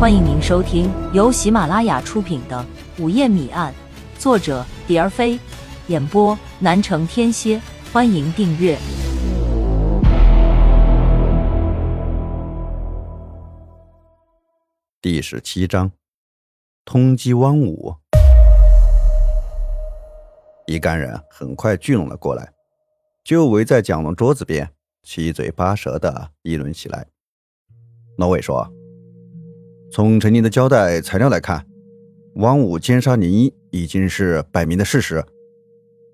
欢迎您收听由喜马拉雅出品的《午夜谜案》，作者蝶儿飞，演播南城天蝎。欢迎订阅第十七章：通缉汪武。一干人很快聚拢了过来，就围在蒋龙桌子边，七嘴八舌的议论起来。罗伟说。从陈宁的交代材料来看，汪武奸杀林一已经是摆明的事实。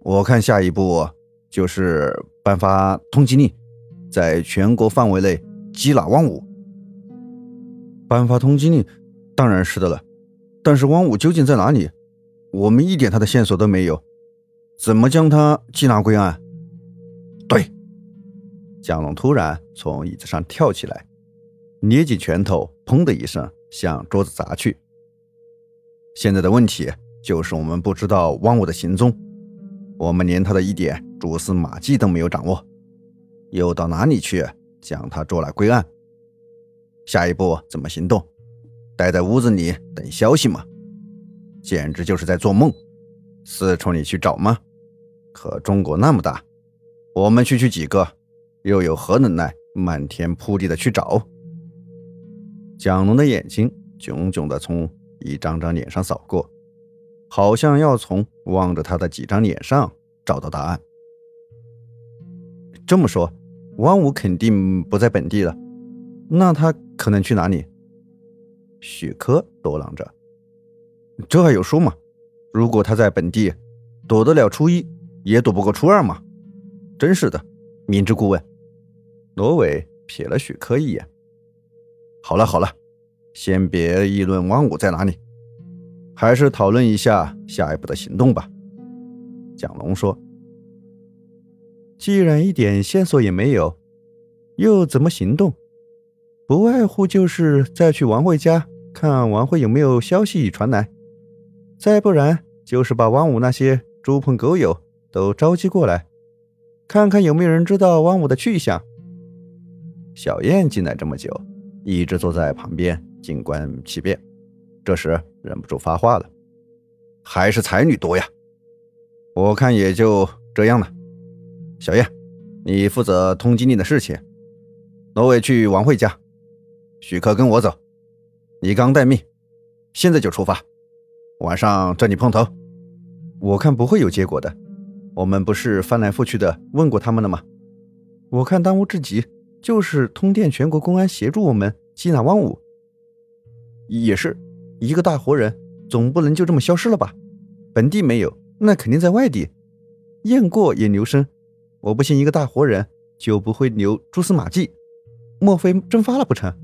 我看下一步就是颁发通缉令，在全国范围内缉拿汪武。颁发通缉令当然是的了，但是汪武究竟在哪里？我们一点他的线索都没有，怎么将他缉拿归案？对，蒋龙突然从椅子上跳起来，捏紧拳头，砰的一声。向桌子砸去。现在的问题就是我们不知道汪武的行踪，我们连他的一点蛛丝马迹都没有掌握，又到哪里去将他捉来归案？下一步怎么行动？待在屋子里等消息吗？简直就是在做梦！四处里去找吗？可中国那么大，我们区区几个，又有何能耐漫天铺地的去找？蒋龙的眼睛炯炯地从一张张脸上扫过，好像要从望着他的几张脸上找到答案。这么说，汪武肯定不在本地了，那他可能去哪里？许科嘟囔着：“这还有说吗？如果他在本地，躲得了初一，也躲不过初二嘛。真是的，明知故问。”罗伟瞥了许科一眼。好了好了，先别议论汪武在哪里，还是讨论一下下一步的行动吧。蒋龙说：“既然一点线索也没有，又怎么行动？不外乎就是再去王慧家看王慧有没有消息传来，再不然就是把汪武那些猪朋狗友都召集过来，看看有没有人知道汪武的去向。”小燕进来这么久。一直坐在旁边静观其变，这时忍不住发话了：“还是才女多呀，我看也就这样了。小燕，你负责通缉令的事情，罗伟去王慧家，许克跟我走。你刚待命，现在就出发，晚上这里碰头。我看不会有结果的，我们不是翻来覆去的问过他们了吗？我看当务之急。”就是通电全国公安协助我们缉拿汪武，也是一个大活人，总不能就这么消失了吧？本地没有，那肯定在外地。雁过也留声，我不信一个大活人就不会留蛛丝马迹，莫非蒸发了不成？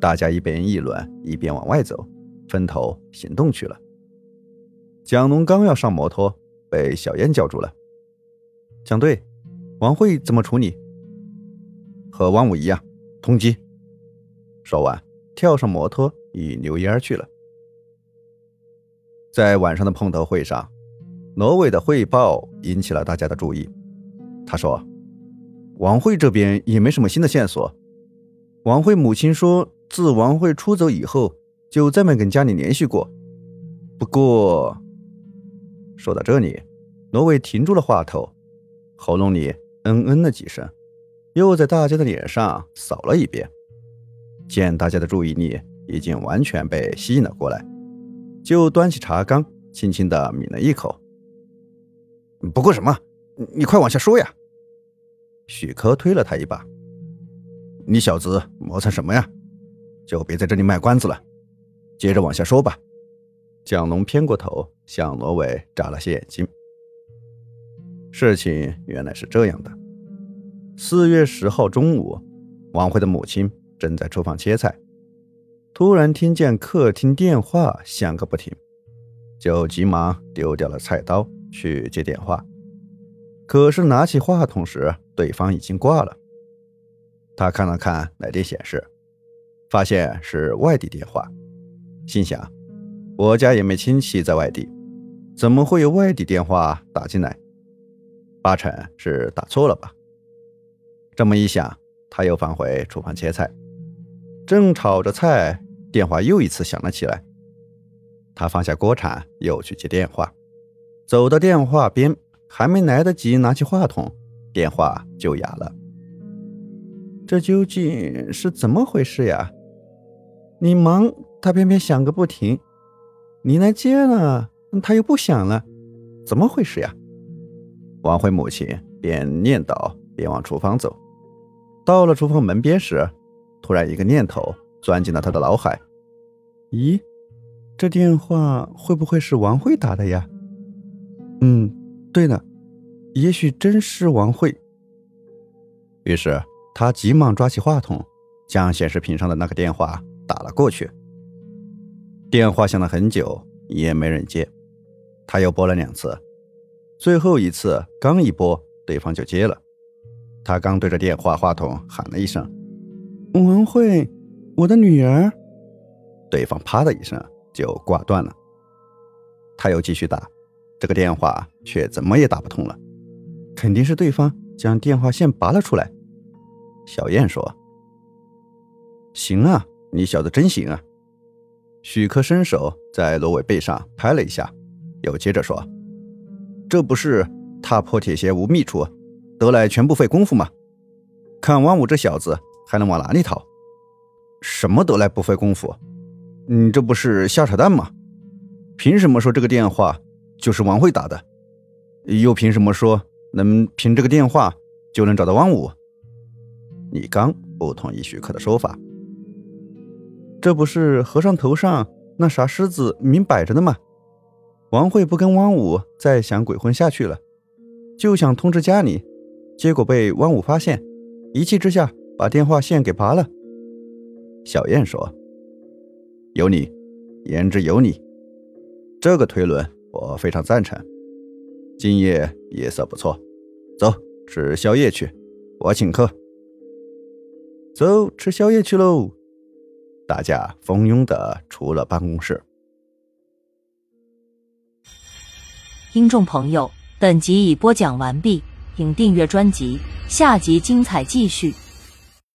大家一边议论，一边往外走，分头行动去了。蒋龙刚要上摩托，被小燕叫住了。蒋队，王慧怎么处理？和汪武一样，通缉。说完，跳上摩托，与刘烟去了。在晚上的碰头会上，罗伟的汇报引起了大家的注意。他说：“王慧这边也没什么新的线索。王慧母亲说，自王慧出走以后，就再没跟家里联系过。不过……”说到这里，罗伟停住了话头，喉咙里嗯嗯了几声。又在大家的脸上扫了一遍，见大家的注意力已经完全被吸引了过来，就端起茶缸，轻轻的抿了一口。不过什么？你快往下说呀！许科推了他一把：“你小子磨蹭什么呀？就别在这里卖关子了，接着往下说吧。”蒋龙偏过头向罗伟眨了些眼睛。事情原来是这样的。四月十号中午，王慧的母亲正在厨房切菜，突然听见客厅电话响个不停，就急忙丢掉了菜刀去接电话。可是拿起话筒时，对方已经挂了。他看了看来电显示，发现是外地电话，心想：我家也没亲戚在外地，怎么会有外地电话打进来？八成是打错了吧。这么一想，他又返回厨房切菜。正炒着菜，电话又一次响了起来。他放下锅铲，又去接电话。走到电话边，还没来得及拿起话筒，电话就哑了。这究竟是怎么回事呀？你忙，他偏偏响个不停；你来接了，他又不响了，怎么回事呀？王慧母亲边念叨边往厨房走。到了厨房门边时，突然一个念头钻进了他的脑海：咦，这电话会不会是王慧打的呀？嗯，对了，也许真是王慧。于是他急忙抓起话筒，将显示屏上的那个电话打了过去。电话响了很久，也没人接。他又拨了两次，最后一次刚一拨，对方就接了。他刚对着电话话筒喊了一声：“文慧，我的女儿。”对方啪的一声就挂断了。他又继续打，这个电话却怎么也打不通了，肯定是对方将电话线拔了出来。小燕说：“行啊，你小子真行啊！”许克伸手在罗伟背上拍了一下，又接着说：“这不是踏破铁鞋无觅处。”得来全不费工夫嘛！看王五这小子还能往哪里逃？什么得来不费功夫？你这不是瞎扯淡吗？凭什么说这个电话就是王慧打的？又凭什么说能凭这个电话就能找到王五？李刚不同意许可的说法。这不是和尚头上那啥狮子明摆着的吗？王慧不跟汪武再想鬼混下去了，就想通知家里。结果被汪武发现，一气之下把电话线给拔了。小燕说：“有你，言之有理，这个推论我非常赞成。今夜夜色不错，走吃宵夜去，我请客。走吃宵夜去喽！”大家蜂拥的出了办公室。听众朋友，本集已播讲完毕。请订阅专辑，下集精彩继续。